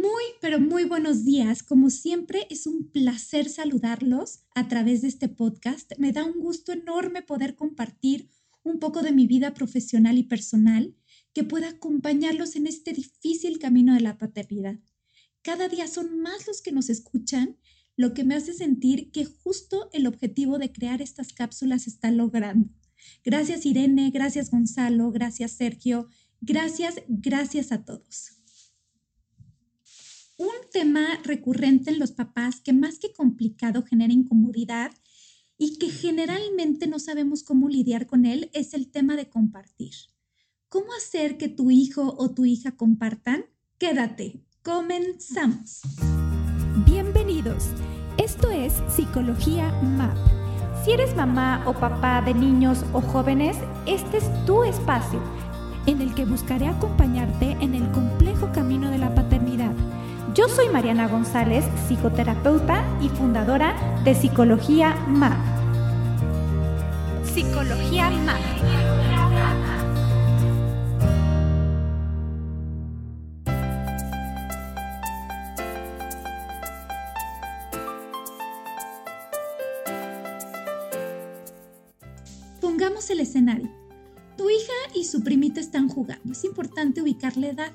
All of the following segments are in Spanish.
Muy, pero muy buenos días. Como siempre, es un placer saludarlos a través de este podcast. Me da un gusto enorme poder compartir un poco de mi vida profesional y personal que pueda acompañarlos en este difícil camino de la paternidad. Cada día son más los que nos escuchan, lo que me hace sentir que justo el objetivo de crear estas cápsulas está logrando. Gracias Irene, gracias Gonzalo, gracias Sergio, gracias, gracias a todos un tema recurrente en los papás que más que complicado genera incomodidad y que generalmente no sabemos cómo lidiar con él es el tema de compartir. ¿Cómo hacer que tu hijo o tu hija compartan? Quédate, comenzamos. Bienvenidos. Esto es Psicología MAP. Si eres mamá o papá de niños o jóvenes, este es tu espacio en el que buscaré acompañarte en el complejo camino de la paternidad yo soy Mariana González, psicoterapeuta y fundadora de Psicología MAP. Psicología MAP. Pongamos el escenario. Tu hija y su primita están jugando. Es importante ubicar la edad.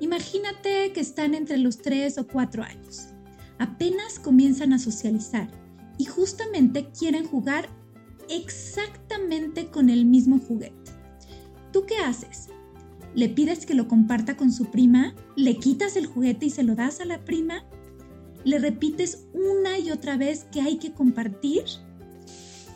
Imagínate que están entre los 3 o 4 años. Apenas comienzan a socializar y justamente quieren jugar exactamente con el mismo juguete. ¿Tú qué haces? ¿Le pides que lo comparta con su prima? ¿Le quitas el juguete y se lo das a la prima? ¿Le repites una y otra vez que hay que compartir?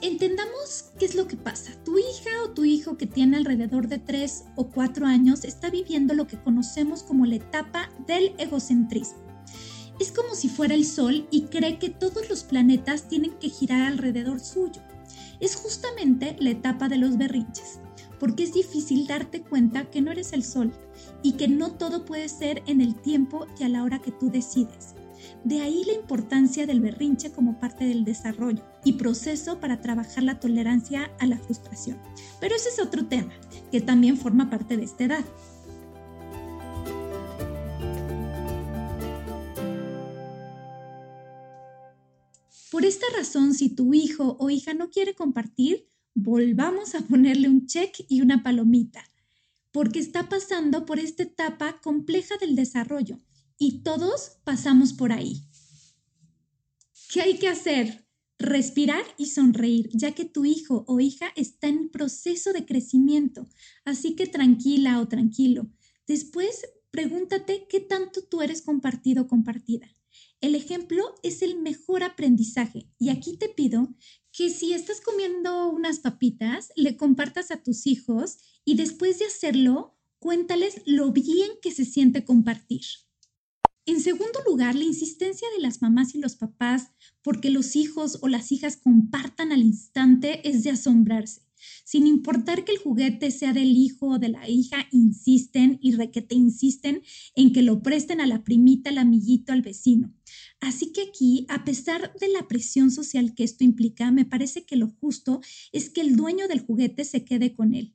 Entendamos qué es lo que pasa. Tu hija o tu hijo que tiene alrededor de 3 o 4 años está viviendo lo que conocemos como la etapa del egocentrismo. Es como si fuera el Sol y cree que todos los planetas tienen que girar alrededor suyo. Es justamente la etapa de los berrinches, porque es difícil darte cuenta que no eres el Sol y que no todo puede ser en el tiempo y a la hora que tú decides. De ahí la importancia del berrinche como parte del desarrollo y proceso para trabajar la tolerancia a la frustración. Pero ese es otro tema que también forma parte de esta edad. Por esta razón, si tu hijo o hija no quiere compartir, volvamos a ponerle un check y una palomita, porque está pasando por esta etapa compleja del desarrollo y todos pasamos por ahí. ¿Qué hay que hacer? Respirar y sonreír, ya que tu hijo o hija está en proceso de crecimiento. Así que tranquila o tranquilo. Después, pregúntate qué tanto tú eres compartido o compartida. El ejemplo es el mejor aprendizaje y aquí te pido que si estás comiendo unas papitas, le compartas a tus hijos y después de hacerlo, cuéntales lo bien que se siente compartir. En segundo lugar, la insistencia de las mamás y los papás porque los hijos o las hijas compartan al instante es de asombrarse. Sin importar que el juguete sea del hijo o de la hija, insisten y requete insisten en que lo presten a la primita, al amiguito, al vecino. Así que aquí, a pesar de la presión social que esto implica, me parece que lo justo es que el dueño del juguete se quede con él.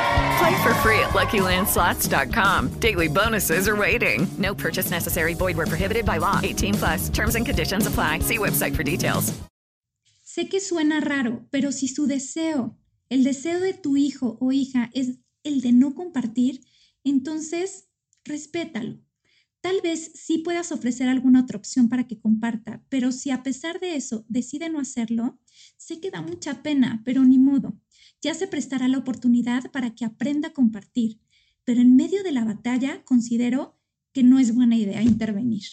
Play for free at LuckyLandSlots.com. Daily bonuses are waiting. No purchase necessary. Void were prohibited by law. 18 plus. Terms and conditions apply. See website for details. Sé que suena raro, pero si su deseo, el deseo de tu hijo o hija es el de no compartir, entonces respétalo. Tal vez sí puedas ofrecer alguna otra opción para que comparta, pero si a pesar de eso decide no hacerlo, sé que da mucha pena, pero ni modo. Ya se prestará la oportunidad para que aprenda a compartir, pero en medio de la batalla considero que no es buena idea intervenir.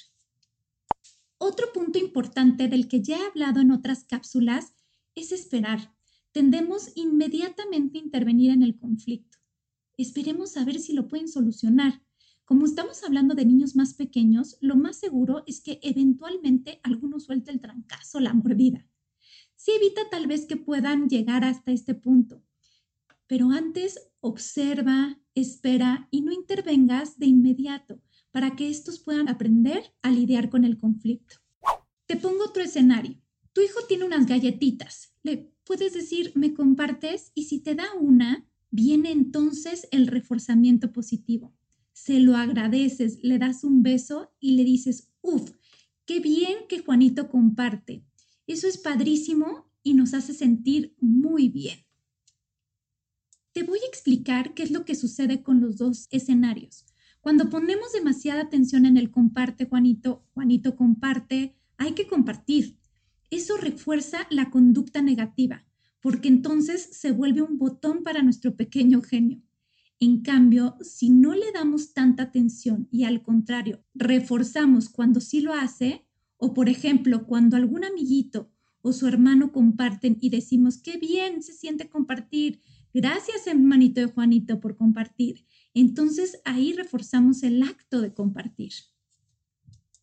Otro punto importante del que ya he hablado en otras cápsulas es esperar. Tendemos inmediatamente a intervenir en el conflicto. Esperemos a ver si lo pueden solucionar. Como estamos hablando de niños más pequeños, lo más seguro es que eventualmente alguno suelte el trancazo, la mordida. Sí evita tal vez que puedan llegar hasta este punto, pero antes observa, espera y no intervengas de inmediato para que estos puedan aprender a lidiar con el conflicto. Te pongo otro escenario. Tu hijo tiene unas galletitas. Le puedes decir, me compartes y si te da una, viene entonces el reforzamiento positivo se lo agradeces, le das un beso y le dices, uff, qué bien que Juanito comparte. Eso es padrísimo y nos hace sentir muy bien. Te voy a explicar qué es lo que sucede con los dos escenarios. Cuando ponemos demasiada atención en el comparte, Juanito, Juanito comparte, hay que compartir. Eso refuerza la conducta negativa, porque entonces se vuelve un botón para nuestro pequeño genio. En cambio, si no le damos tanta atención y al contrario, reforzamos cuando sí lo hace, o por ejemplo, cuando algún amiguito o su hermano comparten y decimos, qué bien se siente compartir, gracias hermanito de Juanito por compartir, entonces ahí reforzamos el acto de compartir.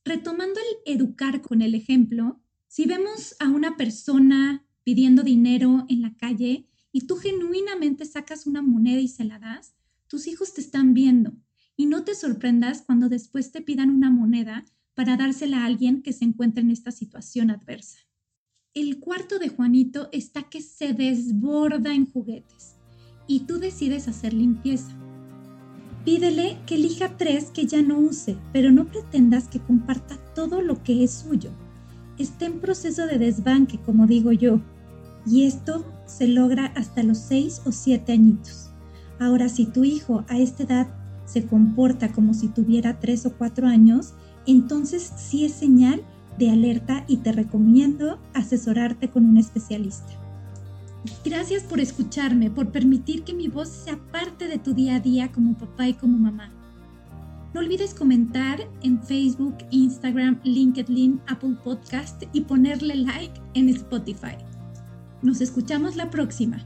Retomando el educar con el ejemplo, si vemos a una persona pidiendo dinero en la calle y tú genuinamente sacas una moneda y se la das, tus hijos te están viendo y no te sorprendas cuando después te pidan una moneda para dársela a alguien que se encuentra en esta situación adversa. El cuarto de Juanito está que se desborda en juguetes y tú decides hacer limpieza. Pídele que elija tres que ya no use, pero no pretendas que comparta todo lo que es suyo. Está en proceso de desbanque, como digo yo, y esto se logra hasta los seis o siete añitos. Ahora, si tu hijo a esta edad se comporta como si tuviera tres o cuatro años, entonces sí es señal de alerta y te recomiendo asesorarte con un especialista. Gracias por escucharme, por permitir que mi voz sea parte de tu día a día como papá y como mamá. No olvides comentar en Facebook, Instagram, LinkedIn, Apple Podcast y ponerle like en Spotify. Nos escuchamos la próxima.